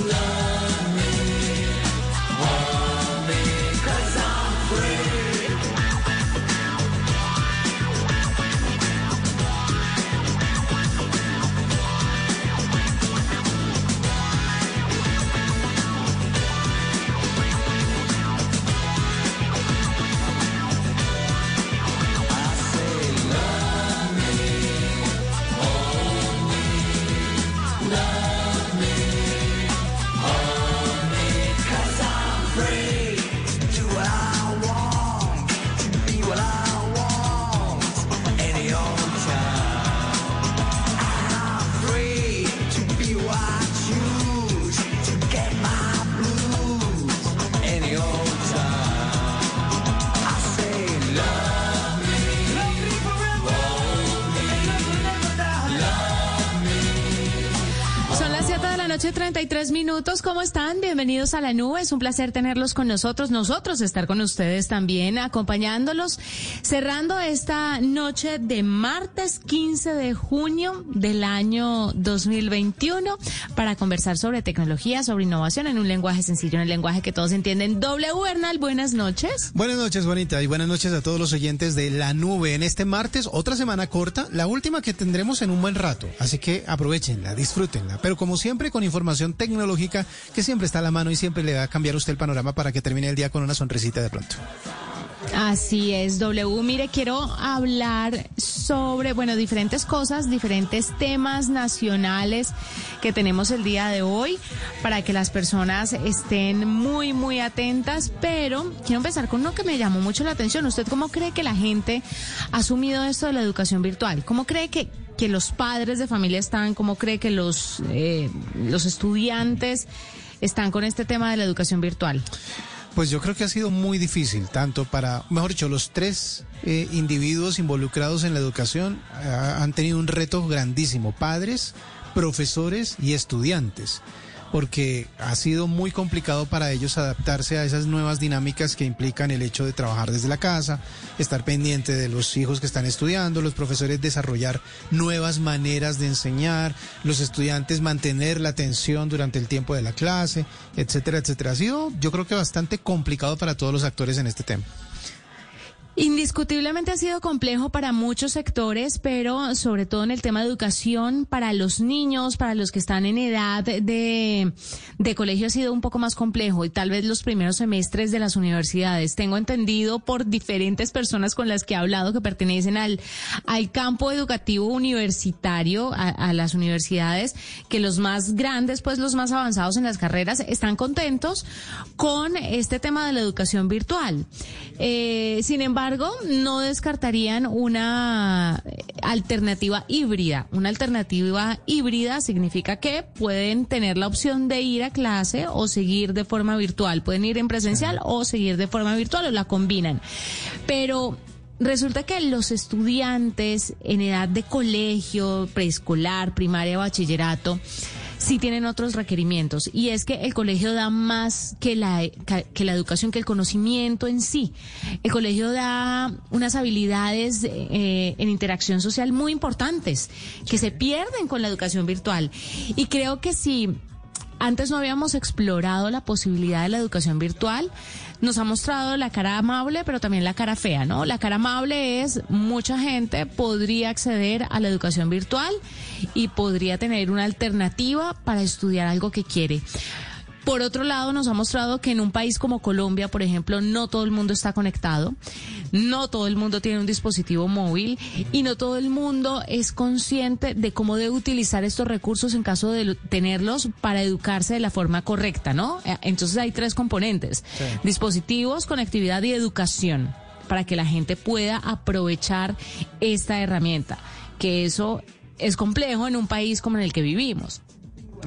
Noche, minutos. ¿Cómo están? Bienvenidos a la nube. Es un placer tenerlos con nosotros, nosotros estar con ustedes también, acompañándolos, cerrando esta noche de martes 15 de junio del año 2021 para conversar sobre tecnología, sobre innovación en un lenguaje sencillo, en el lenguaje que todos entienden. W Bernal, buenas noches. Buenas noches, bonita, y buenas noches a todos los oyentes de la nube. En este martes, otra semana corta, la última que tendremos en un buen rato. Así que aprovechenla, disfrútenla. Pero como siempre, con información tecnológica que siempre está a la mano y siempre le va a cambiar usted el panorama para que termine el día con una sonrisita de pronto. Así es, W. Mire, quiero hablar sobre, bueno, diferentes cosas, diferentes temas nacionales que tenemos el día de hoy para que las personas estén muy, muy atentas, pero quiero empezar con uno que me llamó mucho la atención. ¿Usted cómo cree que la gente ha asumido esto de la educación virtual? ¿Cómo cree que, que los padres de familia están? ¿Cómo cree que los, eh, los estudiantes están con este tema de la educación virtual? Pues yo creo que ha sido muy difícil, tanto para, mejor dicho, los tres eh, individuos involucrados en la educación eh, han tenido un reto grandísimo, padres, profesores y estudiantes porque ha sido muy complicado para ellos adaptarse a esas nuevas dinámicas que implican el hecho de trabajar desde la casa, estar pendiente de los hijos que están estudiando, los profesores desarrollar nuevas maneras de enseñar, los estudiantes mantener la atención durante el tiempo de la clase, etcétera, etcétera. Ha sido, yo creo que bastante complicado para todos los actores en este tema. Indiscutiblemente ha sido complejo para muchos sectores, pero sobre todo en el tema de educación, para los niños, para los que están en edad de, de colegio ha sido un poco más complejo y tal vez los primeros semestres de las universidades. Tengo entendido por diferentes personas con las que he hablado que pertenecen al, al campo educativo universitario, a, a las universidades, que los más grandes, pues los más avanzados en las carreras, están contentos con este tema de la educación virtual. Eh, sin embargo, no descartarían una alternativa híbrida. Una alternativa híbrida significa que pueden tener la opción de ir a clase o seguir de forma virtual. Pueden ir en presencial o seguir de forma virtual o la combinan. Pero Resulta que los estudiantes en edad de colegio, preescolar, primaria, bachillerato, sí tienen otros requerimientos y es que el colegio da más que la, que la educación, que el conocimiento en sí. El colegio da unas habilidades eh, en interacción social muy importantes que se pierden con la educación virtual. Y creo que si antes no habíamos explorado la posibilidad de la educación virtual, nos ha mostrado la cara amable, pero también la cara fea, ¿no? La cara amable es mucha gente podría acceder a la educación virtual y podría tener una alternativa para estudiar algo que quiere. Por otro lado, nos ha mostrado que en un país como Colombia, por ejemplo, no todo el mundo está conectado, no todo el mundo tiene un dispositivo móvil y no todo el mundo es consciente de cómo debe utilizar estos recursos en caso de tenerlos para educarse de la forma correcta, ¿no? Eh, entonces hay tres componentes, dispositivos, conectividad y educación, para que la gente pueda aprovechar esta herramienta, que eso es complejo en un país como en el que vivimos.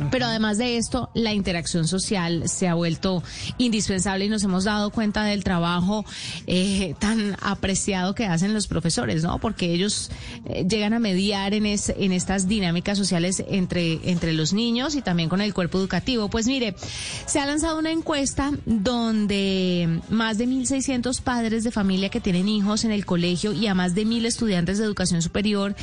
Pero además de esto, la interacción social se ha vuelto indispensable y nos hemos dado cuenta del trabajo eh, tan apreciado que hacen los profesores, ¿no? Porque ellos eh, llegan a mediar en, en estas dinámicas sociales entre, entre los niños y también con el cuerpo educativo. Pues mire, se ha lanzado una encuesta donde más de 1.600 padres de familia que tienen hijos en el colegio y a más de 1.000 estudiantes de educación superior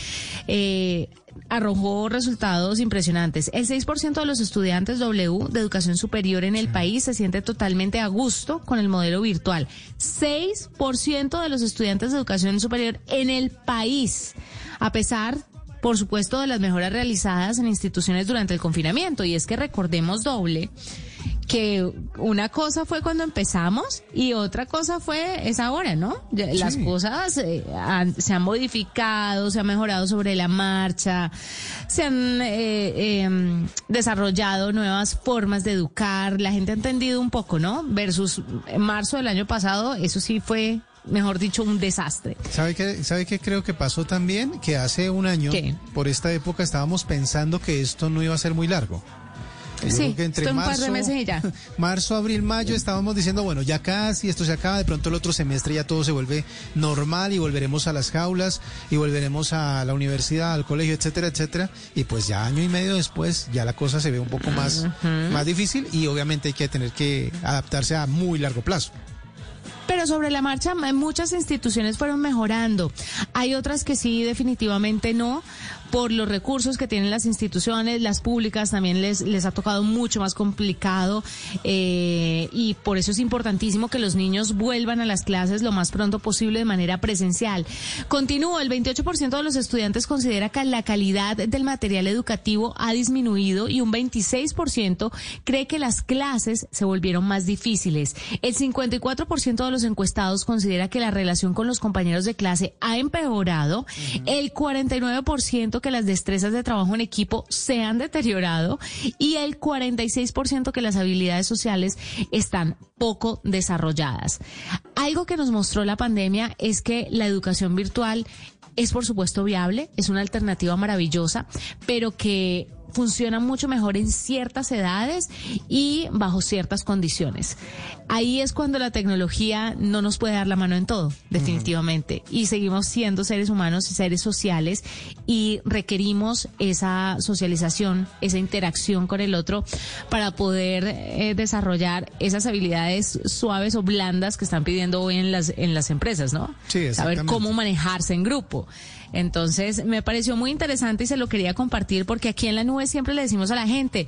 eh, arrojó resultados impresionantes. El 6% de los estudiantes W de educación superior en el país se siente totalmente a gusto con el modelo virtual. 6% de los estudiantes de educación superior en el país, a pesar por supuesto, de las mejoras realizadas en instituciones durante el confinamiento. Y es que recordemos doble que una cosa fue cuando empezamos y otra cosa fue es ahora, ¿no? Las cosas eh, se han modificado, se han mejorado sobre la marcha, se han eh, em, desarrollado nuevas formas de educar, la gente ha entendido un poco, ¿no? Versus marzo del año pasado, eso sí fue mejor dicho, un desastre. ¿Sabe qué, ¿Sabe qué creo que pasó también? Que hace un año, por esta época, estábamos pensando que esto no iba a ser muy largo sí, entre marzo, un par de meses y ya. marzo, abril, mayo estábamos diciendo, bueno, ya casi esto se acaba, de pronto el otro semestre ya todo se vuelve normal y volveremos a las jaulas y volveremos a la universidad, al colegio, etcétera, etcétera. Y pues ya año y medio después ya la cosa se ve un poco más, más difícil y obviamente hay que tener que adaptarse a muy largo plazo. Pero sobre la marcha, muchas instituciones fueron mejorando. Hay otras que sí, definitivamente no por los recursos que tienen las instituciones, las públicas también les, les ha tocado mucho más complicado eh, y por eso es importantísimo que los niños vuelvan a las clases lo más pronto posible de manera presencial. Continúo, el 28% de los estudiantes considera que la calidad del material educativo ha disminuido y un 26% cree que las clases se volvieron más difíciles. El 54% de los encuestados considera que la relación con los compañeros de clase ha empeorado. El 49% que las destrezas de trabajo en equipo se han deteriorado y el 46% que las habilidades sociales están poco desarrolladas. Algo que nos mostró la pandemia es que la educación virtual es por supuesto viable, es una alternativa maravillosa, pero que funciona mucho mejor en ciertas edades y bajo ciertas condiciones. Ahí es cuando la tecnología no nos puede dar la mano en todo, definitivamente. Y seguimos siendo seres humanos y seres sociales y requerimos esa socialización, esa interacción con el otro para poder eh, desarrollar esas habilidades suaves o blandas que están pidiendo hoy en las, en las empresas, ¿no? Sí, Saber cómo manejarse en grupo. Entonces, me pareció muy interesante y se lo quería compartir porque aquí en la nube siempre le decimos a la gente,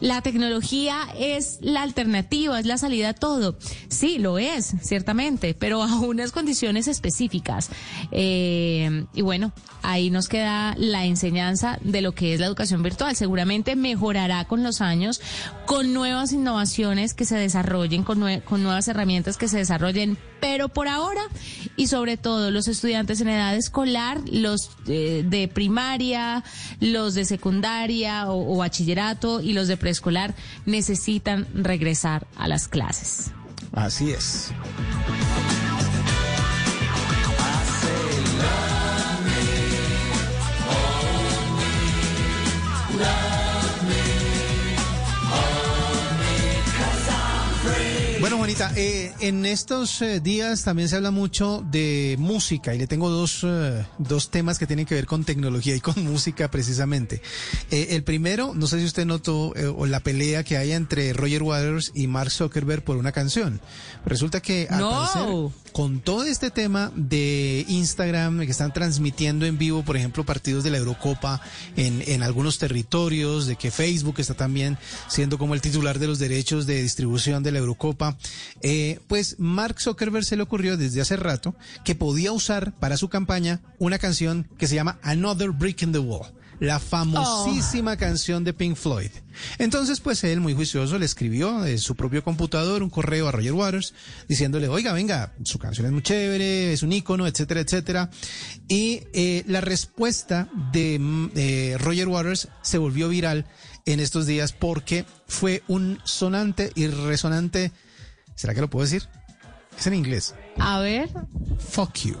la tecnología es la alternativa, es la salida a todo. Sí, lo es, ciertamente, pero a unas condiciones específicas. Eh, y bueno, ahí nos queda la enseñanza de lo que es la educación virtual. Seguramente mejorará con los años, con nuevas innovaciones que se desarrollen, con, con nuevas herramientas que se desarrollen, pero por ahora y sobre todo los estudiantes en edad escolar, los eh, de primaria, los de secundaria o, bachillerato y los de preescolar necesitan regresar a las clases. Así es. Bueno, Juanita, eh, en estos eh, días también se habla mucho de música y le tengo dos, eh, dos temas que tienen que ver con tecnología y con música precisamente. Eh, el primero, no sé si usted notó eh, o la pelea que hay entre Roger Waters y Mark Zuckerberg por una canción. Resulta que al No. parecer, con todo este tema de Instagram que están transmitiendo en vivo, por ejemplo, partidos de la Eurocopa en, en algunos territorios, de que Facebook está también siendo como el titular de los derechos de distribución de la Eurocopa, eh, pues Mark Zuckerberg se le ocurrió desde hace rato que podía usar para su campaña una canción que se llama Another Brick in the Wall. La famosísima canción de Pink Floyd. Entonces, pues él, muy juicioso, le escribió de su propio computador un correo a Roger Waters diciéndole, oiga, venga, su canción es muy chévere, es un ícono, etcétera, etcétera. Y eh, la respuesta de mm, eh, Roger Waters se volvió viral en estos días porque fue un sonante y resonante, ¿será que lo puedo decir? Es en inglés. A ver. Fuck you.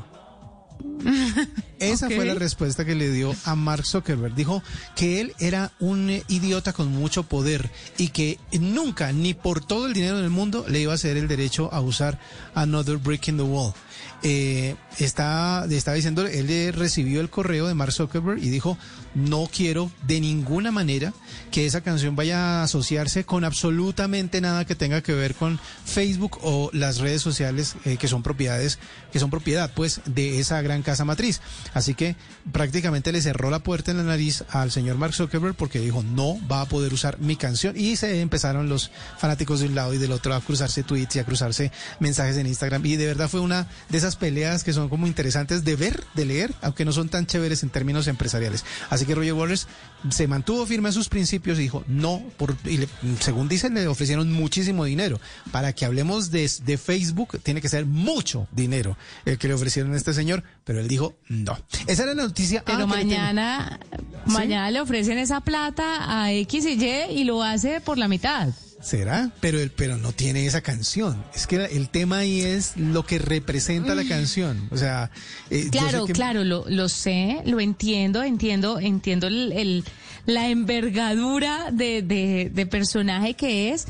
Esa fue la respuesta que le dio a Mark Zuckerberg. Dijo que él era un idiota con mucho poder y que nunca, ni por todo el dinero del mundo, le iba a ceder el derecho a usar Another Brick in the Wall. Eh, está, está diciendo, él recibió el correo de Mark Zuckerberg y dijo, no quiero de ninguna manera que esa canción vaya a asociarse con absolutamente nada que tenga que ver con Facebook o las redes sociales eh, que son propiedades, que son propiedad pues de esa gran casa matriz. Así que prácticamente le cerró la puerta en la nariz al señor Mark Zuckerberg porque dijo no va a poder usar mi canción y se empezaron los fanáticos de un lado y del otro a cruzarse tweets y a cruzarse mensajes en Instagram y de verdad fue una de esas peleas que son como interesantes de ver, de leer, aunque no son tan chéveres en términos empresariales. Así que Roger Waters se mantuvo firme a sus principios y dijo no, por, y le- según dicen le ofrecieron muchísimo dinero. Para que hablemos de, de Facebook tiene que ser mucho dinero el que le ofrecieron a este señor, pero él dijo no. Esa era la noticia. ah, Pero le mañana, mañana le ofrecen esa plata a X y Y y lo hace por la mitad. ¿Será? Pero el, pero no tiene esa canción. Es que el tema ahí es lo que representa la canción. O sea, eh, Claro, que- claro, lo, lo sé, lo entiendo, entiendo, entiendo el, el- la envergadura de, de, de personaje que es.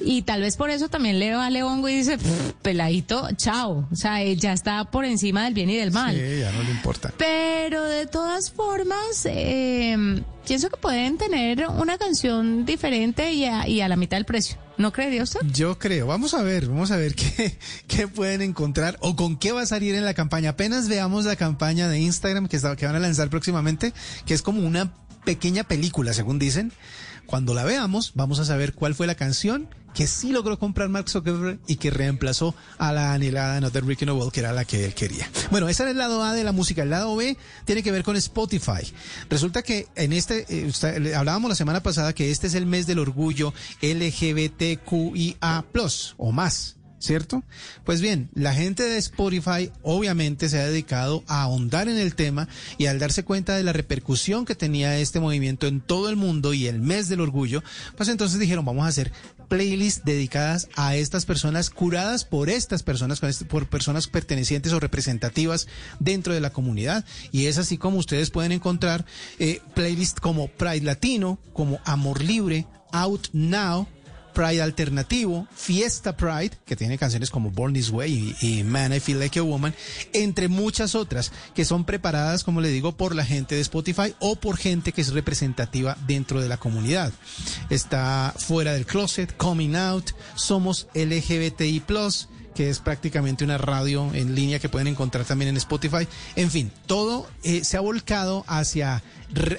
Y tal vez por eso también le va a Leongo y dice, "Pff, peladito, chao. O sea, él ya está por encima del bien y del mal. Sí, ya no le importa. Pero de todas formas, eh, pienso que pueden tener una canción diferente y a, y a la mitad del precio. ¿No creería usted? Yo creo, vamos a ver, vamos a ver qué, qué pueden encontrar o con qué va a salir en la campaña. Apenas veamos la campaña de Instagram que, está- que van a lanzar próximamente, que es como una pequeña película, según dicen. Cuando la veamos, vamos a saber cuál fue la canción que sí logró comprar Mark Zuckerberg y que reemplazó a la anhelada Another Brick in the Wall, que era la que él quería. Bueno, ese era el lado A de la música. El lado B tiene que ver con Spotify. Resulta que en este, eh, usted- hablábamos la semana pasada que este es el mes del orgullo LGBTQIA+, o más. ¿Cierto? Pues bien, la gente de Spotify obviamente se ha dedicado a ahondar en el tema y al darse cuenta de la repercusión que tenía este movimiento en todo el mundo y el mes del orgullo, pues entonces dijeron, vamos a hacer playlists dedicadas a estas personas, curadas por estas personas, este- por personas pertenecientes o representativas dentro de la comunidad. Y es así como ustedes pueden encontrar eh, playlists como Pride Latino, como Amor Libre, Out Now, Pride Alternativo, Fiesta Pride, que tiene canciones como Born This Way y, Man I Feel Like a Woman, entre muchas otras que son preparadas, como le digo, por la gente de Spotify o por gente que es representativa dentro de la comunidad. Está Fuera del Closet, Coming Out, Somos LGBTI que es prácticamente una radio en línea que pueden encontrar también en Spotify. En fin, todo eh, se ha volcado hacia,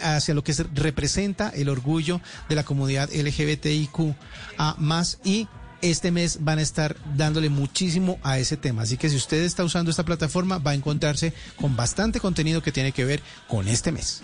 hacia lo que se representa el orgullo de la comunidad LGBTIQ a más y este mes van a estar dándole muchísimo a ese tema. Así que si usted está usando esta plataforma, va a encontrarse con bastante contenido que tiene que ver con este mes.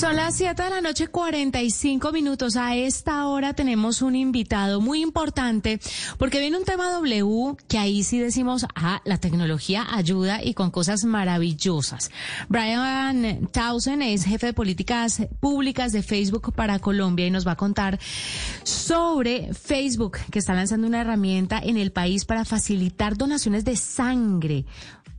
Son las 7 de la noche, 45 minutos. A esta hora tenemos un invitado muy importante porque viene un tema W que ahí sí decimos, ah, la tecnología ayuda y con cosas maravillosas. Brian Townsend es jefe de políticas públicas de Facebook para Colombia y nos va a contar sobre Facebook que está lanzando una herramienta en el país para facilitar donaciones de sangre.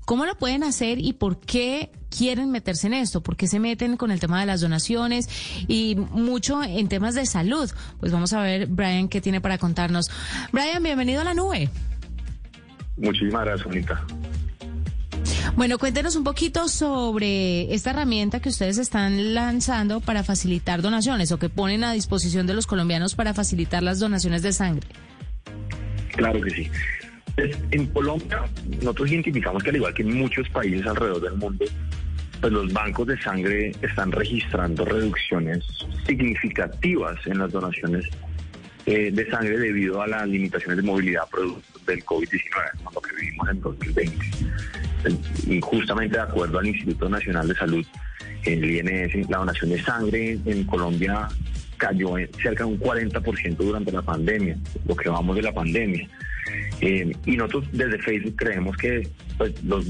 ¿Cómo lo pueden hacer y por qué quieren meterse en esto? ¿Por qué se meten con el tema de las donaciones y mucho en temas de salud? Pues vamos a ver, Brian, qué tiene para contarnos. Brian, bienvenido a la nube. Muchísimas gracias, Bonita. Bueno, cuéntenos un poquito sobre esta herramienta que ustedes están lanzando para facilitar donaciones o que ponen a disposición de los colombianos para facilitar las donaciones de sangre. Claro que sí. Pues, en Colombia, nosotros identificamos que al igual que en muchos países alrededor del mundo, pues los bancos de sangre están registrando reducciones significativas en las donaciones eh, de sangre debido a las limitaciones de movilidad producto del COVID-19, lo que vivimos en 2020. Y justamente de acuerdo al Instituto Nacional de Salud, el INS, la donación de sangre en Colombia cayó en cerca de un 40% durante la pandemia, lo que vamos de la pandemia. Eh, y nosotros desde Facebook creemos que pues, los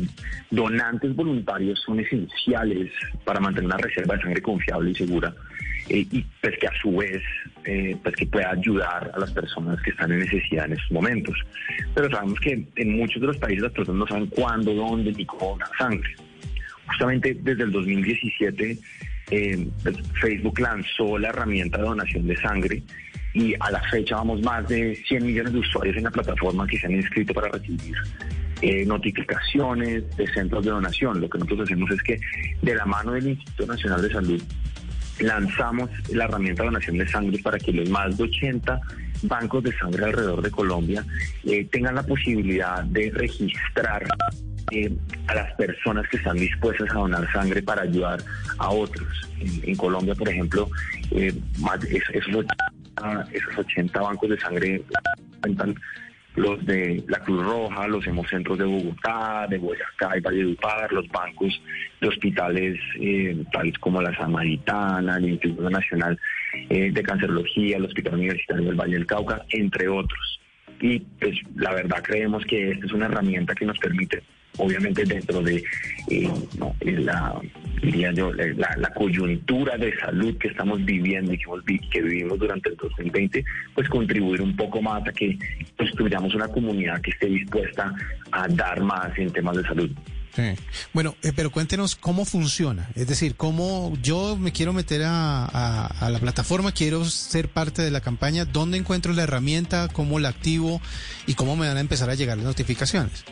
donantes voluntarios son esenciales para mantener una reserva de sangre confiable y segura eh, y pues que a su vez eh, pues que pueda ayudar a las personas que están en necesidad en estos momentos. Pero sabemos que en muchos de los países las personas no saben cuándo, dónde ni cómo donar sangre. Justamente desde el 2017 pues, Facebook lanzó la herramienta de donación de sangre y a la fecha vamos más de 100 millones de usuarios en la plataforma que se han inscrito para recibir eh, notificaciones de centros de donación. Lo que nosotros hacemos es que de la mano del Instituto Nacional de Salud lanzamos la herramienta de donación de sangre para que los más de 80 bancos de sangre alrededor de Colombia eh, tengan la posibilidad de registrar eh, a las personas que están dispuestas a donar sangre para ayudar a otros. En, Colombia, por ejemplo, más, esos esos 80 bancos de sangre cuentan los de la Cruz Roja, los hemocentros de Bogotá, de Boyacá y Valledupar, los bancos de hospitales eh, tales como la Samaritana, el Instituto Nacional eh, de Cancerología, el Hospital Universitario del Valle del Cauca, entre otros. Y pues la verdad creemos que esta es una herramienta que nos permite obviamente dentro de eh, la, diría yo, la, coyuntura de salud que estamos viviendo y que, vivimos durante el 2020, pues contribuir un poco más a que construyamos una comunidad que esté dispuesta a dar más en temas de salud. Bueno, eh, pero cuéntenos cómo funciona. Es decir, cómo yo me quiero meter a, a, la plataforma, quiero ser parte de la campaña, ¿dónde encuentro la herramienta? ¿Cómo la activo? ¿Y cómo me van a empezar a llegar las notificaciones?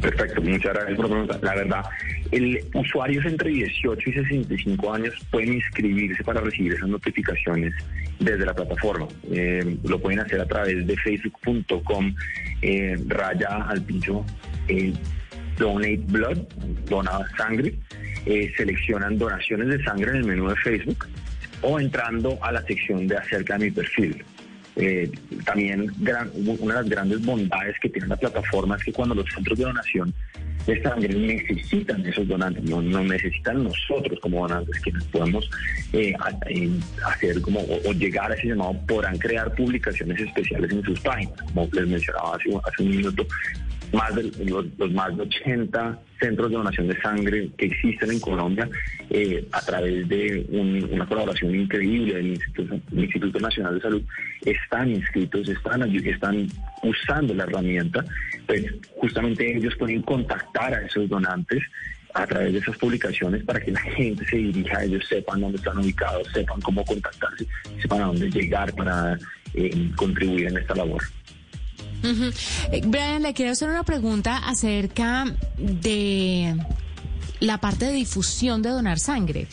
Perfecto, muchas gracias por preguntar. La verdad, el usuarios entre 18 y 65 años pueden inscribirse para recibir esas notificaciones desde la plataforma. Eh, lo pueden hacer a través de facebook.com eh, raya al pincho eh, donate blood, dona sangre. seleccionan donaciones de sangre en el menú de Facebook o entrando a la sección de acerca de mi perfil. Eh, también una de las grandes bondades que tiene la plataforma es que cuando los centros de donación de necesitan esos donantes, no, necesitan nosotros como donantes, quienes podemos eh, hacer como o, llegar a ese llamado, podrán crear publicaciones especiales en sus páginas, como les mencionaba hace, hace un minuto, más de los, más de 80 centros de donación de sangre que existen en Colombia eh, a través de una colaboración increíble del Instituto, Nacional de Salud están inscritos, están, están usando la herramienta, pues justamente ellos pueden contactar a esos donantes a través de esas publicaciones para que la gente se dirija a ellos, sepan dónde están ubicados, sepan cómo contactarse, sepan a dónde llegar para eh, contribuir en esta labor. Eh, Brian, le quiero hacer una pregunta acerca de la parte de difusión de donar sangre.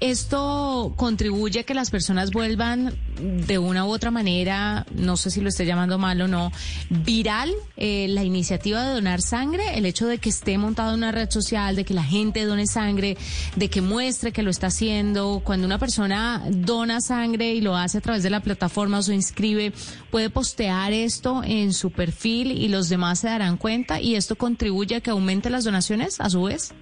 Esto contribuye a que las personas vuelvan de una u otra manera, no sé si lo esté llamando mal o no, viral eh, la iniciativa de donar sangre, el hecho de que esté montado en una red social, de que la gente done sangre, de que muestre que lo está haciendo. Cuando una persona dona sangre y lo hace a través de la plataforma o se inscribe, puede postear esto en su perfil y los demás se darán cuenta y esto contribuye a que aumente las donaciones a su vez.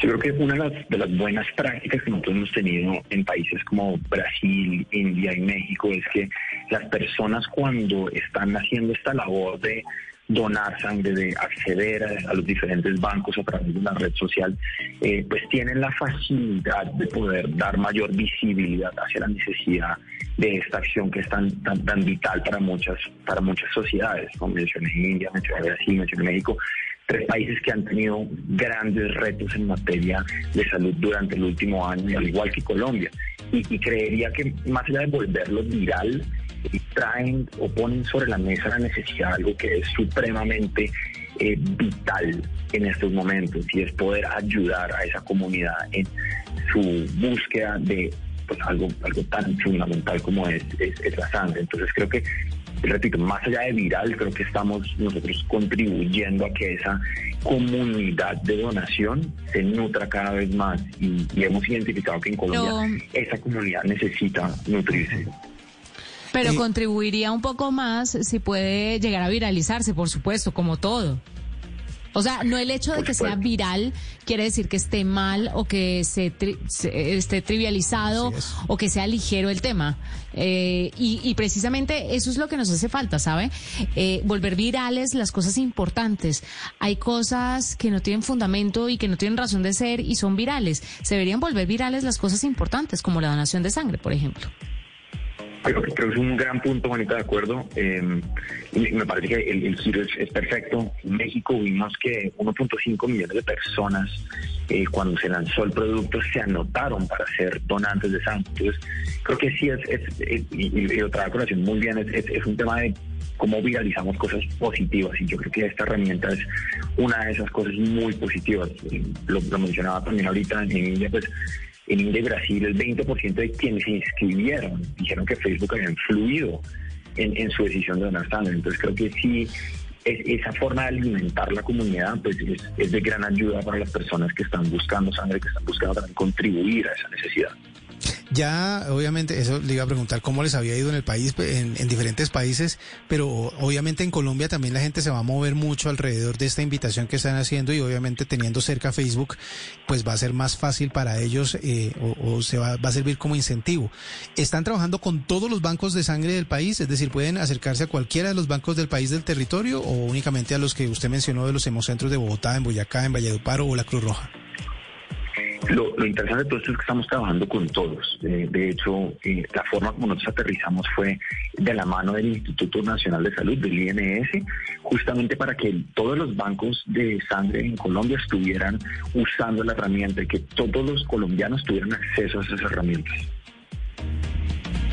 Yo creo que una de las, buenas prácticas que nosotros hemos tenido en países como Brasil, India y México es que las personas cuando están haciendo esta labor de donar sangre, de acceder a, los diferentes bancos a través de la red social, eh, pues tienen la facilidad de poder dar mayor visibilidad hacia la necesidad de esta acción que es tan, tan, vital para muchas, para muchas sociedades, como mencioné India, mencioné Brasil, mencioné México, tres países que han tenido grandes retos en materia de salud durante el último año, al igual que Colombia. Y, creería que más allá de volverlo viral, traen o ponen sobre la mesa la necesidad de algo que es supremamente eh, vital en estos momentos y es poder ayudar a esa comunidad en su búsqueda de pues, algo, algo tan fundamental como es, es la sangre. Entonces creo que repito, más allá de viral, creo que estamos nosotros contribuyendo a que esa comunidad de donación se nutra cada vez más y, hemos identificado que en Colombia esa comunidad necesita nutrirse. Pero contribuiría un poco más si puede llegar a viralizarse, por supuesto, como todo. O sea, no el hecho de que sea viral quiere decir que esté mal o que se, esté trivializado o que sea ligero el tema. Eh, y, precisamente eso es lo que nos hace falta, ¿sabe? Eh, volver virales las cosas importantes. Hay cosas que no tienen fundamento y que no tienen razón de ser y son virales. Se deberían volver virales las cosas importantes, como la donación de sangre, por ejemplo. Creo que, es un gran punto, Juanita, de acuerdo. Em, me parece que el, giro es, perfecto. En México vimos que 1.5 millones de personas, eh, cuando se lanzó el producto, se anotaron para ser donantes de sangre. Entonces, creo que sí es, y, y, otra colación muy bien, es, un tema de cómo viralizamos cosas positivas y yo creo que esta herramienta es una de esas cosas muy positivas. Lo, lo mencionaba también ahorita en India, pues en India Brasil, el 20% de quienes se inscribieron dijeron que Facebook había influido en, su decisión de donar sangre. Entonces creo que sí, esa forma de alimentar la comunidad pues es, de gran ayuda para las personas que están buscando sangre, que están buscando también contribuir a esa necesidad. Ya, obviamente, eso le iba a preguntar cómo les había ido en el país, en, diferentes países, pero obviamente en Colombia también la gente se va a mover mucho alrededor de esta invitación que están haciendo y obviamente teniendo cerca Facebook, pues va a ser más fácil para ellos eh, o, se va, va, a servir como incentivo. ¿Están trabajando con todos los bancos de sangre del país? Es decir, ¿pueden acercarse a cualquiera de los bancos del país del territorio o únicamente a los que usted mencionó de los hemocentros de Bogotá, en Boyacá, en Valledupar o la Cruz Roja? Lo, interesante de todo esto es que estamos trabajando con todos. de hecho, eh, la forma como nosotros aterrizamos fue de la mano del Instituto Nacional de Salud, del INS, justamente para que todos los bancos de sangre en Colombia estuvieran usando la herramienta y que todos los colombianos tuvieran acceso a esas herramientas.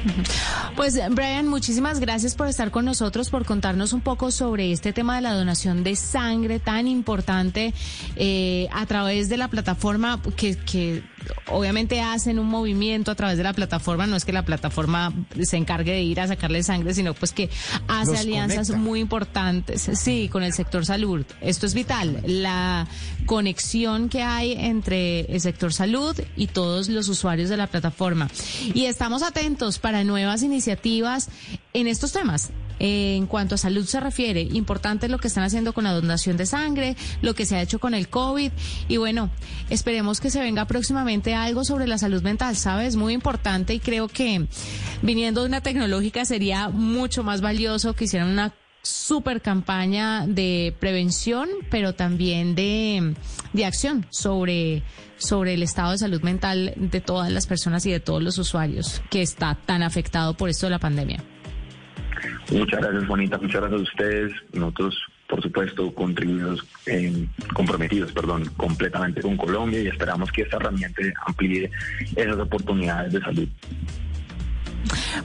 Pues Brian, muchísimas gracias por estar con nosotros, por contarnos un poco sobre este tema de la donación de sangre tan importante eh, a través de la plataforma que, que obviamente hacen un movimiento a través de la plataforma, no es que la plataforma se encargue de ir a sacarle sangre, sino pues que hace alianzas muy importantes, sí, con el sector salud. Esto es vital, la conexión que hay entre el sector salud y todos los usuarios de la plataforma. Y estamos atentos para nuevas iniciativas en estos temas en cuanto a salud se refiere. Importante lo que están haciendo con la donación de sangre, lo que se ha hecho con el COVID. Y bueno, esperemos que se venga próximamente algo sobre la salud mental, ¿sabes? Muy importante y creo que viniendo de una tecnológica sería mucho más valioso que hicieran una super campaña de prevención, pero también de, de acción sobre, sobre el estado de salud mental de todas las personas y de todos los usuarios que está tan afectado por esto de la pandemia. Muchas gracias, Juanita. Muchas gracias a ustedes. Nosotros, por supuesto, contribuimos, eh, comprometidos, perdón, completamente con Colombia y esperamos que esta herramienta amplíe esas oportunidades de salud.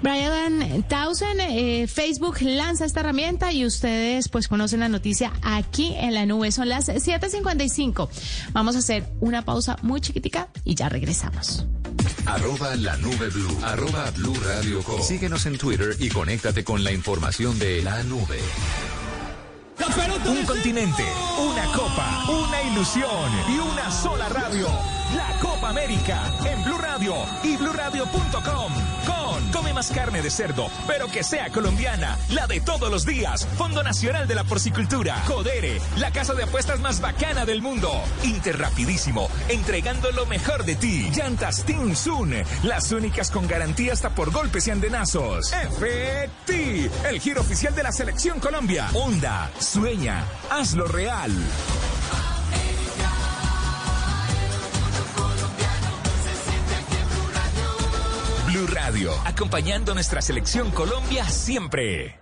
Brian Townsend, eh, Facebook lanza esta herramienta y ustedes pues conocen la noticia aquí en la nube. Son las 7.55. Vamos a hacer una pausa muy chiquitica y ya regresamos. Arroba la nube blue. Arroba blue radio Síguenos en Twitter y conéctate con la información de la nube. Un continente, una copa, una ilusión y una sola radio. La Copa América en Blue Radio y BlueRadio.com. Con Come más carne de cerdo, pero que sea colombiana, la de todos los días. Fondo Nacional de la Porcicultura. Codere, la casa de apuestas más bacana del mundo. Interrapidísimo, entregando lo mejor de ti. Llantas Sun, las únicas con garantía hasta por golpes y andenazos. Efecti, el giro oficial de la Selección Colombia. Onda, sueña, hazlo real. Blue Radio, acompañando nuestra selección Colombia siempre.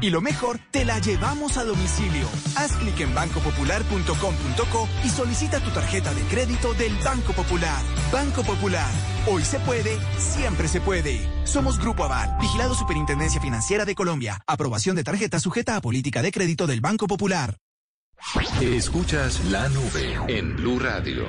Y lo mejor, te la llevamos a domicilio. Haz clic en bancopopular.com.co y solicita tu tarjeta de crédito del Banco Popular. Banco Popular. Hoy se puede, siempre se puede. Somos Grupo Aval, vigilado Superintendencia Financiera de Colombia. Aprobación de tarjeta sujeta a política de crédito del Banco Popular. Escuchas la nube en Blue Radio.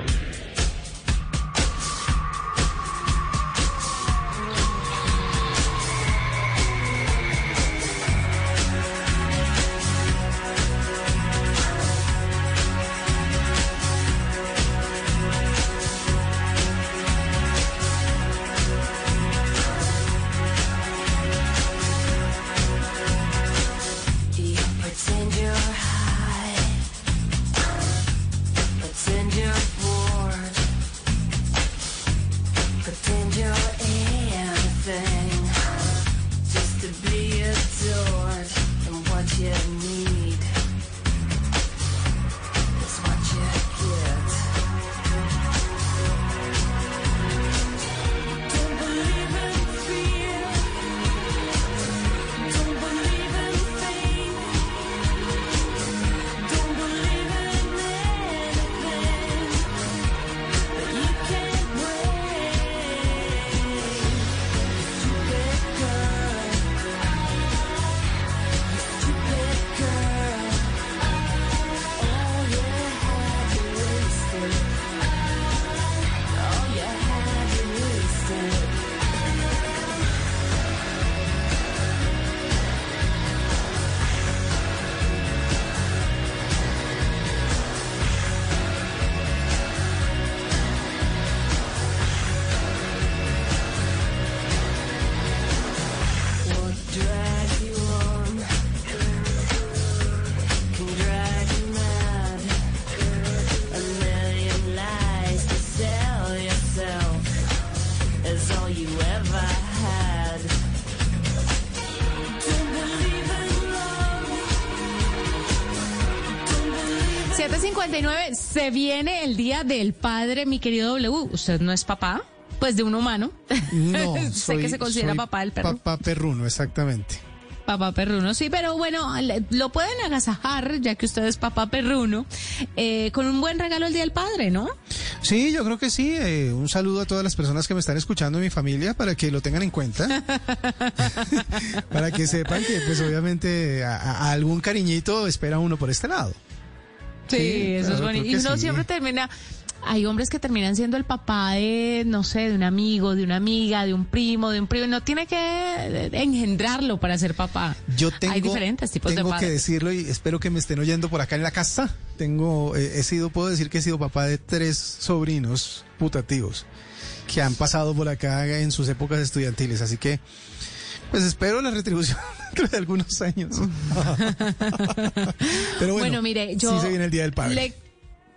Se viene el Día del Padre, mi querido W. ¿Usted no es papá? Pues de un humano. No, sé que se considera papá del perro. Papá perruno, exactamente. Papá perruno, sí, pero bueno, lo pueden agasajar, ya que usted es papá perruno, eh, con un buen regalo el Día del Padre, ¿no? Sí, yo creo que sí. Eh, un saludo a todas las personas que me están escuchando, mi familia, para que lo tengan en cuenta. para que sepan que, pues obviamente, a algún cariñito espera uno por este lado. Sí, eso es bonito. Y uno siempre termina, hay hombres que terminan siendo el papá de, no sé, de un amigo, de una amiga, de un primo, de un primo. No tiene que engendrarlo para ser papá. Yo tengo, hay diferentes tipos tengo de que decirlo y espero que me estén oyendo por acá en la casa. Tengo, eh, he sido, puedo decir que he sido papá de tres sobrinos putativos que han pasado por acá en sus épocas estudiantiles. Así que, pues espero la retribución dentro de algunos años. Pero bueno, mire, yo sí se viene el Día del Padre.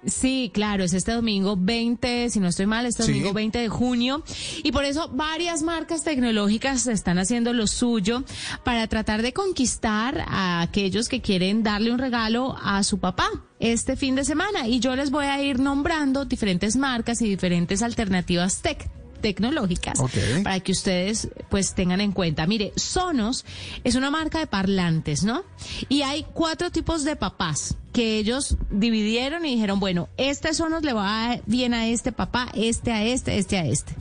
Sí, claro, es este domingo 20, si no estoy mal, este domingo 20 de junio. Y por eso varias marcas tecnológicas están haciendo lo suyo para tratar de conquistar a aquellos que quieren darle un regalo a su papá este fin de semana. Y yo les voy a ir nombrando diferentes marcas y diferentes alternativas tech tecnológicas para que ustedes pues tengan en cuenta. Mire, Sonos es una marca de parlantes, ¿no? Y hay cuatro tipos de papás que ellos dividieron y dijeron, bueno, este Sonos le va bien a este papá, este a este, este a este.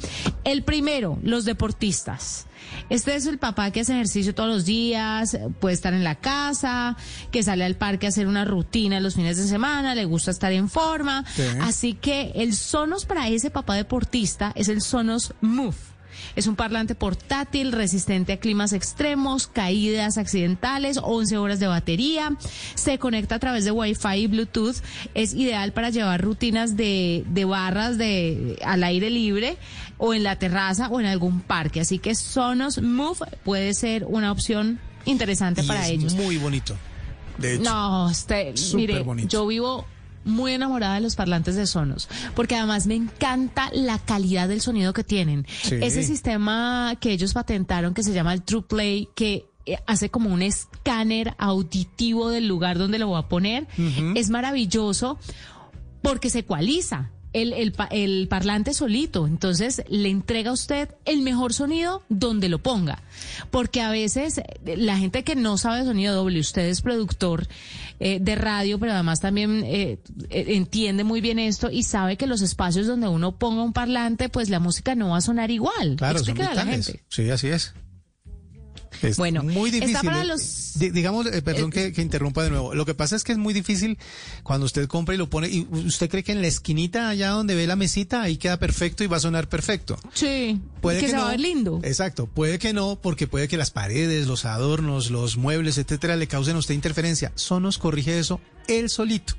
El primero, los deportistas. Este es el papá que hace ejercicio todos los días, puede estar en la casa, que sale al parque a hacer una rutina los fines de semana, le gusta estar en forma. Así que el Sonos para ese papá deportista es el Sonos Move. Es un parlante portátil, resistente a climas extremos, caídas accidentales, 11 horas de batería. Se conecta a través de Wi-Fi y Bluetooth. Es ideal para llevar rutinas de, de barras de, al aire libre o en la terraza o en algún parque. Así que Sonos Move puede ser una opción interesante Y para es ellos. muy bonito. De hecho, No, mire, bonito. yo vivo muy enamorada de los parlantes de Sonos, porque además me encanta la calidad del sonido que tienen. Sí. Ese sistema que ellos patentaron que se llama el True Play, que eh, hace como un escáner auditivo del lugar donde lo voy a poner, es maravilloso porque se ecualiza. El, el, el parlante solito, entonces le entrega a usted el mejor sonido donde lo ponga, porque a veces eh, la gente que no sabe sonido doble, usted es productor eh, de radio, pero además también eh, eh, entiende muy bien esto y sabe que los espacios donde uno ponga un parlante, pues la música no va a sonar igual. claro, son a la vitales. gente. Sí, así es. Es Bueno, muy está difícil. para eh, los- digamos, eh, perdón que, que interrumpa de nuevo. Lo que pasa es que es muy difícil cuando usted compra y lo pone y usted cree que en la esquinita allá donde ve la mesita ahí queda perfecto y va a sonar perfecto. Sí, Puede que, que, se no. va a ver lindo. Exacto, puede que no, porque puede que las paredes, los adornos, los muebles, etcétera, le causen a usted interferencia. Sonos corrige eso él solito.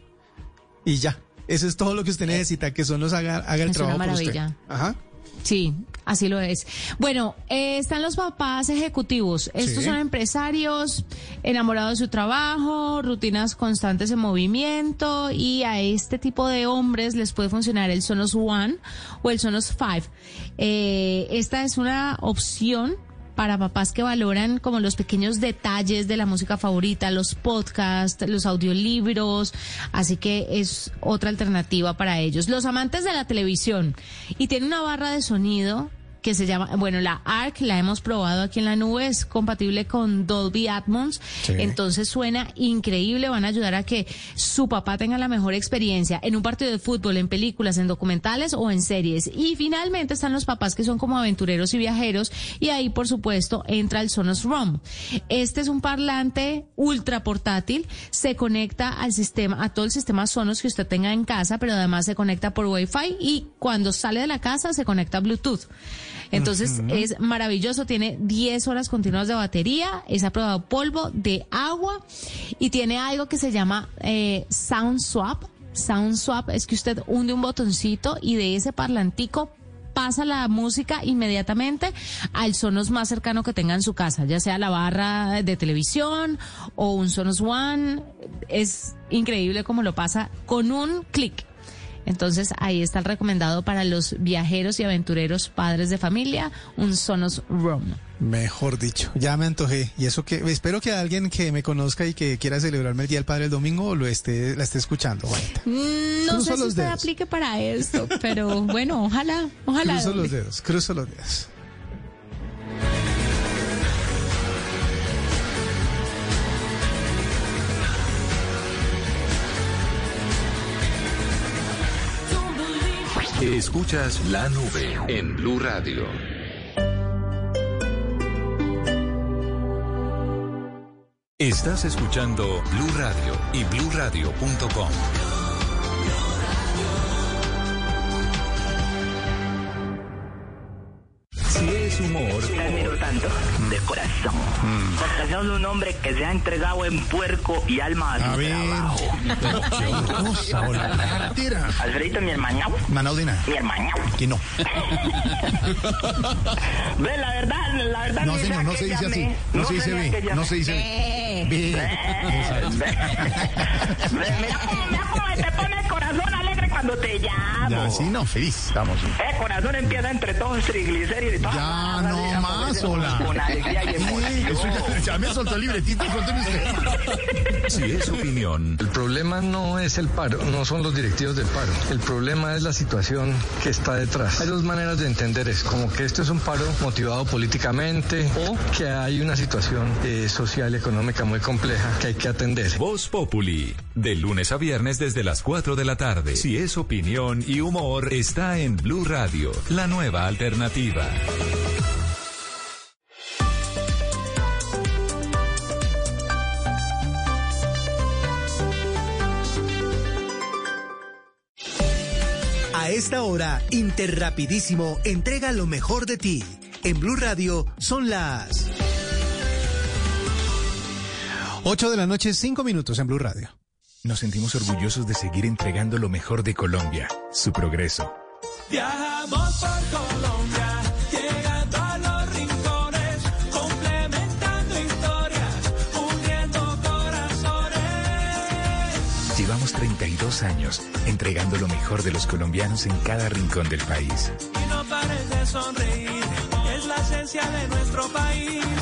Y ya. Eso es todo lo que usted necesita, que Sonos haga, haga el Es una trabajo por usted. maravilla. Ajá. Sí, así lo es. Bueno, eh, están los papás ejecutivos. Estos Sí. son empresarios enamorados de su trabajo, rutinas constantes en movimiento y a este tipo de hombres les puede funcionar el Sonos One o el Sonos Five. Eh, esta es una opción para papás que valoran como los pequeños detalles de la música favorita, los podcasts, los audiolibros, así que es otra alternativa para ellos. Los amantes de la televisión y tiene una barra de sonido que se llama, bueno, la ARC la hemos probado aquí en la nube, es compatible con Dolby Atmos, Sí. entonces suena increíble, van a ayudar a que su papá tenga la mejor experiencia en un partido de fútbol, en películas, en documentales o en series. Y finalmente están los papás que son como aventureros y viajeros y ahí por supuesto entra el Sonos ROM. Este es un parlante ultra portátil, se conecta al sistema, a todo el sistema Sonos que usted tenga en casa, pero además se conecta por Wi-Fi y cuando sale de la casa se conecta a Bluetooth. Entonces es maravilloso, tiene 10 horas continuas de batería, es a prueba de polvo, de agua y tiene algo que se llama eh, Sound Swap. Sound Swap es que usted hunde un botoncito y de ese parlantico pasa la música inmediatamente al Sonos más cercano que tenga en su casa, ya sea la barra de televisión o un Sonos One. Es increíble cómo lo pasa con un clic. Entonces ahí está el recomendado para los viajeros y aventureros padres de familia, un Sonos Roam. Mejor dicho, ya me antojé. Y eso que espero que alguien que me conozca y que quiera celebrarme el Día del Padre el domingo lo esté, la esté escuchando. Juanita. Mm, No Cruzo sé si dedos. aplique para esto, pero bueno, ojalá, ojalá. Cruzo los dedos, cruzo los dedos. Escuchas la nube en Blue Radio. Estás escuchando Blue Radio y bluradio.com. es humor admiro tanto, de corazón. Porque sos un hombre que se ha entregado en puerco y alma a su A ver. trabajo. cosa, hola. Alfredito, mi hermano. Manaudina, Mi hermano. que no. Ve, la verdad, la verdad. No, señor, no se dice así. No se dice sabía que B. llamé. No se dice B. Ve, B. ve, ve, Mira cómo, te pone el corazón cuando te llamo. Ya, sí, no, feliz. Estamos. El corazón empieza entre todos triglicéridos y todo. Ya, no más, hola. Con alegría y Sí, eso ya, ya me soltó el libretito, suélteme usted. Si es opinión, El problema no es el paro, no son los directivos del paro. El problema es la situación que está detrás. Hay dos maneras de entender eso, como que esto es un paro motivado políticamente o que hay una situación eh, social y económica muy compleja que hay que atender. Voz Populi, de lunes a viernes desde las 4 de la tarde. Si es opinión y humor, está en Blue Radio, la nueva alternativa. A esta hora, Interrapidísimo entrega lo mejor de ti. En Blue Radio son las 8 de la noche, 5 minutos en Blue Radio. Nos sentimos orgullosos de seguir entregando lo mejor de Colombia, su progreso. Viajamos por Colombia, llegando a los rincones, complementando historias, uniendo corazones. Llevamos 32 años entregando lo mejor de los colombianos en cada rincón del país. Y no pares de sonreír, es la esencia de nuestro país.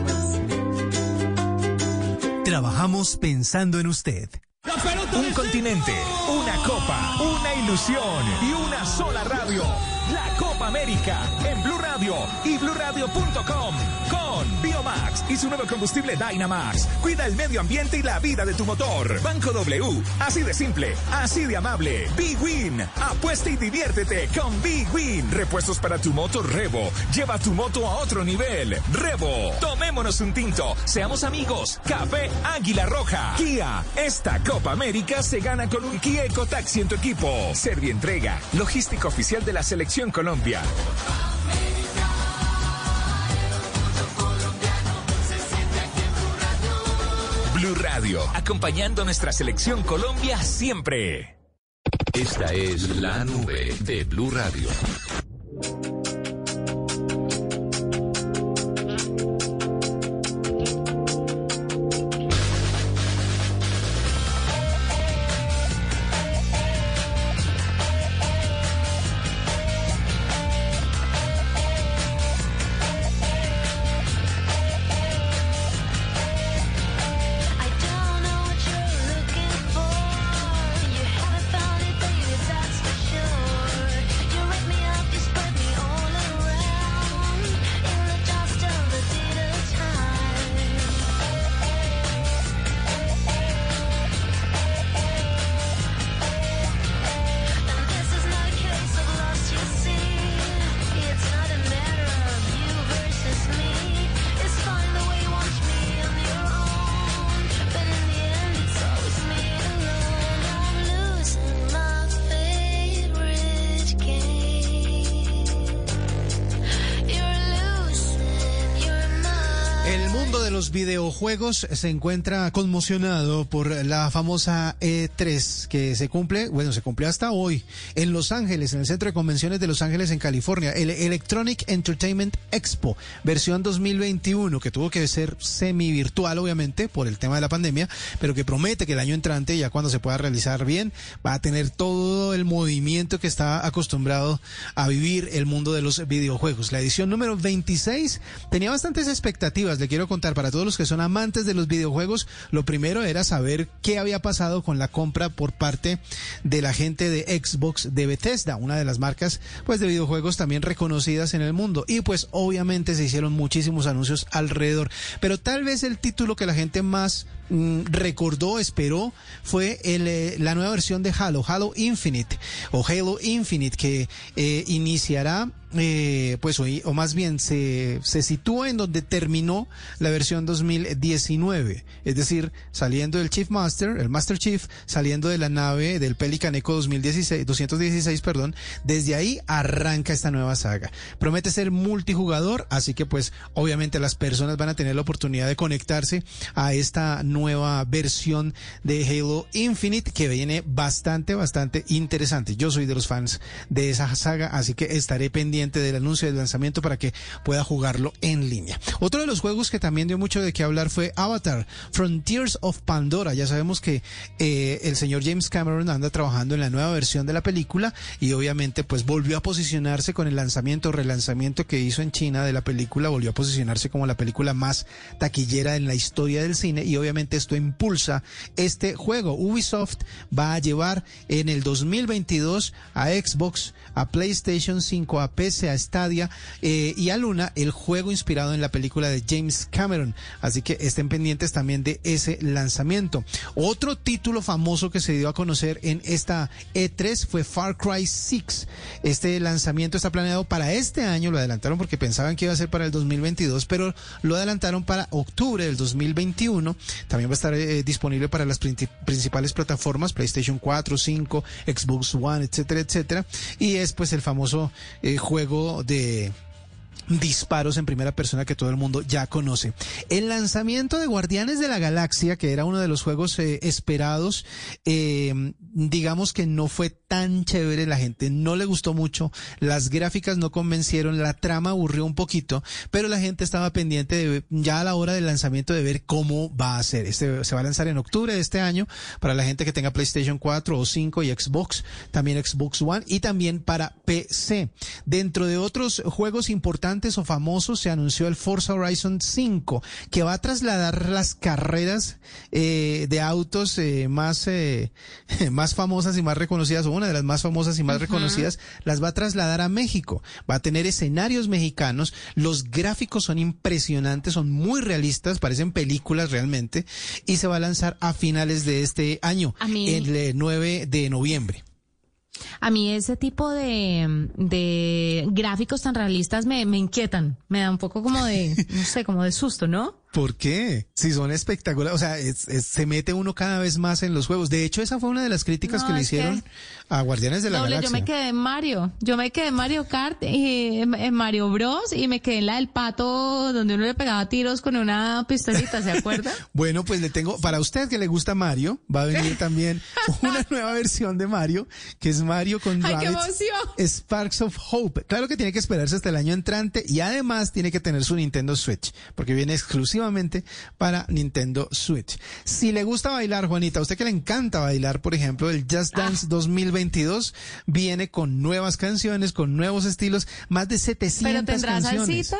Trabajamos pensando en usted. Un continente, una copa, una ilusión y una sola radio. La Copa América en Blue Radio y BlueRadio.com Biomax y su nuevo combustible Dynamax. Cuida el medio ambiente y la vida de tu motor. Banco W, así de simple, así de amable. Big Win, apuesta y diviértete con Big Win. Repuestos para tu moto Revo. Lleva tu moto a otro nivel. Revo, tomémonos un tinto, seamos amigos. Café Águila Roja. Kia, esta Copa América se gana con un Kia Ecotaxi en tu equipo. Servientrega, logística oficial de la Selección Colombia. Radio, acompañando nuestra selección Colombia siempre. Esta es la nube de Blue Radio. Videojuegos se encuentra conmocionado por la famosa E3 que se cumple, bueno, se cumple hasta hoy en Los Ángeles, en el Centro de Convenciones de Los Ángeles, en California, el Electronic Entertainment Expo, versión 2021, que tuvo que ser semi virtual, obviamente, por el tema de la pandemia, pero que promete que el año entrante, ya cuando se pueda realizar bien, va a tener todo el movimiento que está acostumbrado a vivir el mundo de los videojuegos. La edición número 26 tenía bastantes expectativas, le quiero contar para todos los que son amantes de los videojuegos, lo primero era saber qué había pasado con la compra por parte de la gente de Xbox de Bethesda, una de las marcas pues de videojuegos también reconocidas en el mundo. Y pues obviamente se hicieron muchísimos anuncios alrededor, pero tal vez el título que la gente más recordó, esperó, fue eh, la nueva versión de Halo, Halo Infinite o Halo Infinite que eh, iniciará eh, pues o, o más bien se, se sitúa en donde terminó la versión 2019, es decir, saliendo del Chief Master, el Master Chief, saliendo de la nave del Pelican Echo 2016, 216, perdón, desde ahí arranca esta nueva saga. Promete ser multijugador, así que pues obviamente las personas van a tener la oportunidad de conectarse a esta nueva versión de Halo Infinite que viene bastante, bastante interesante. Yo soy de los fans de esa saga, así que estaré pendiente del anuncio del lanzamiento para que pueda jugarlo en línea. Otro de los juegos que también dio mucho de qué hablar fue Avatar, Frontiers of Pandora. Ya sabemos que eh, el señor James Cameron anda trabajando en la nueva versión de la película y obviamente pues volvió a posicionarse con el lanzamiento o relanzamiento que hizo en China de la película, volvió a posicionarse como la película más taquillera en la historia del cine y obviamente esto impulsa este juego. Ubisoft va a llevar en el 2022 a Xbox, a PlayStation 5, a PC a Stadia eh, y a Luna, el juego inspirado en la película de James Cameron. Así que estén pendientes también de ese lanzamiento. Otro título famoso que se dio a conocer en esta E3 fue Far Cry 6. Este lanzamiento está planeado para este año, lo adelantaron porque pensaban que iba a ser para el 2022, pero lo adelantaron para octubre del 2021. También va a estar eh, disponible para las princi- principales plataformas, PlayStation 4, 5, Xbox One, etcétera, etcétera. Y es pues el famoso eh, juego de disparos en primera persona que todo el mundo ya conoce. El lanzamiento de Guardianes de la Galaxia, que era uno de los juegos eh, esperados, digamos que no fue tan chévere, la gente no le gustó mucho, las gráficas no convencieron, la trama aburrió un poquito, pero la gente estaba pendiente de, ya a la hora del lanzamiento de ver cómo va a ser. Este se va a lanzar en octubre de este año para la gente que tenga PlayStation 4 o 5 y Xbox, también Xbox One y también para PC. Dentro de otros juegos importantes o famosos se anunció el Forza Horizon 5, que va a trasladar las carreras eh, de autos eh, más, eh, más famosas y más reconocidas, una de las más famosas y más reconocidas, las va a trasladar a México. Va a tener escenarios mexicanos, los gráficos son impresionantes, son muy realistas, parecen películas realmente, y se va a lanzar a finales de este año, A mí- el eh, 9 de noviembre. A mí ese tipo de, de gráficos tan realistas me, me inquietan, me da un poco como de, no sé, como de susto, ¿no? ¿Por qué? Si son espectaculares, o sea, es- es- se mete uno cada vez más en los juegos. De hecho, esa fue una de las críticas No, que le que- hicieron a Guardianes de la Doble, yo me quedé en Mario, yo me quedé en Mario Kart y en, en Mario Bros y me quedé en la del pato donde uno le pegaba tiros con una pistolita, ¿se acuerda? Bueno, pues le tengo, para usted que le gusta Mario, va a venir también una nueva versión de Mario, que es Mario con. Sparks of Hope. Claro que tiene que esperarse hasta el año entrante y además tiene que tener su Nintendo Switch, porque viene exclusivamente para Nintendo Switch. Si le gusta bailar, Juanita, a usted que le encanta bailar, por ejemplo, el Just Ah. Dance 2022 viene con nuevas canciones, con nuevos estilos, más de 700 ¿Pero tendrá canciones. salsita?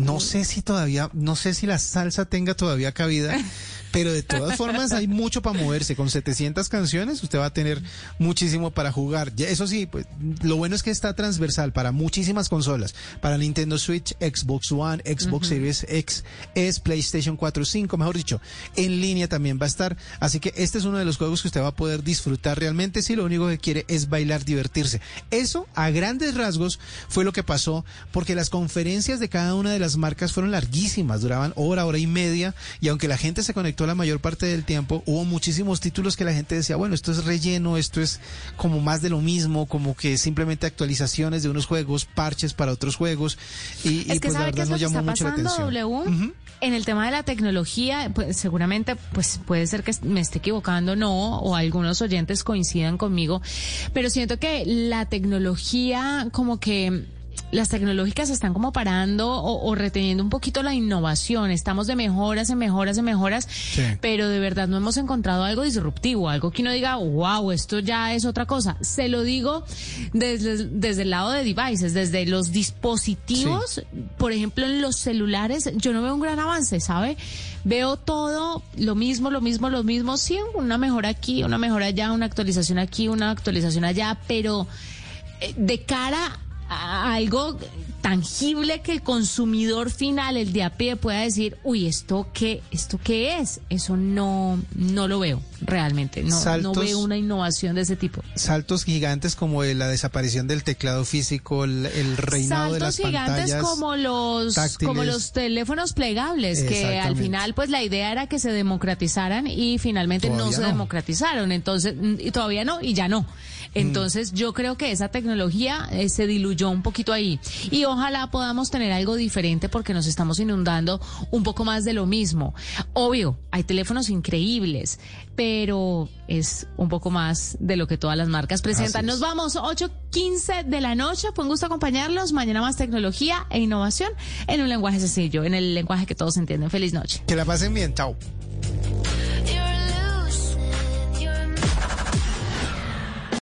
No sé si todavía, no sé si la salsa tenga todavía cabida, pero de todas formas hay mucho para moverse. Con 700 canciones usted va a tener muchísimo para jugar. Ya, eso sí, pues lo bueno es que está transversal para muchísimas consolas. Para Nintendo Switch, Xbox One, Xbox Series X, es PlayStation 4, 5, mejor dicho. En línea también va a estar. Así que este es uno de los juegos que usted va a poder disfrutar realmente si lo único que quiere es bailar, divertirse. Eso, a grandes rasgos, fue lo que pasó porque las conferencias de cada una de las marcas fueron larguísimas, duraban hora, hora y media, y aunque la gente se conectó la mayor parte del tiempo, hubo muchísimos títulos que la gente decía, bueno, esto es relleno, esto es como más de lo mismo, como que simplemente actualizaciones de unos juegos, parches para otros juegos, y, Es que pues la sabe verdad es no que llamó está mucho la atención. W. En el tema de la tecnología, pues seguramente, pues puede ser que me esté equivocando, no, o algunos oyentes coincidan conmigo, pero siento que la tecnología, como que las tecnológicas están como parando o, o reteniendo un poquito la innovación. Estamos de mejoras en mejoras en mejoras, pero de verdad no hemos encontrado algo disruptivo, algo que uno diga, wow, esto ya es otra cosa. Se lo digo desde, desde el lado de devices, desde los dispositivos, por ejemplo, en los celulares, yo no veo un gran avance, ¿sabe? Veo todo lo mismo, lo mismo, lo mismo, sí, una mejora aquí, una mejora allá, una actualización aquí, una actualización allá, pero eh, de cara a algo tangible que el consumidor final, el de a pie, pueda decir, uy, ¿esto qué, esto qué es? Eso no, no lo veo realmente. No, no Saltos- veo una innovación de ese tipo. Saltos gigantes como la desaparición del teclado físico, el, el reinado de las Saltos gigantes pantallas. como los táctiles. como los teléfonos plegables que al final pues la idea era que se democratizaran y finalmente no se democratizaron entonces mm, y todavía no y ya no entonces yo creo que esa tecnología eh, se diluyó un poquito ahí y ojalá podamos tener algo diferente porque nos estamos inundando un poco más de lo mismo obvio hay teléfonos increíbles pero es un poco más de lo que todas las marcas presentan. Nos vamos 8.15 de la noche. Fue un gusto acompañarlos. Mañana más tecnología e innovación en un lenguaje sencillo, en el lenguaje que todos entienden. Feliz noche. Que la pasen bien, chao.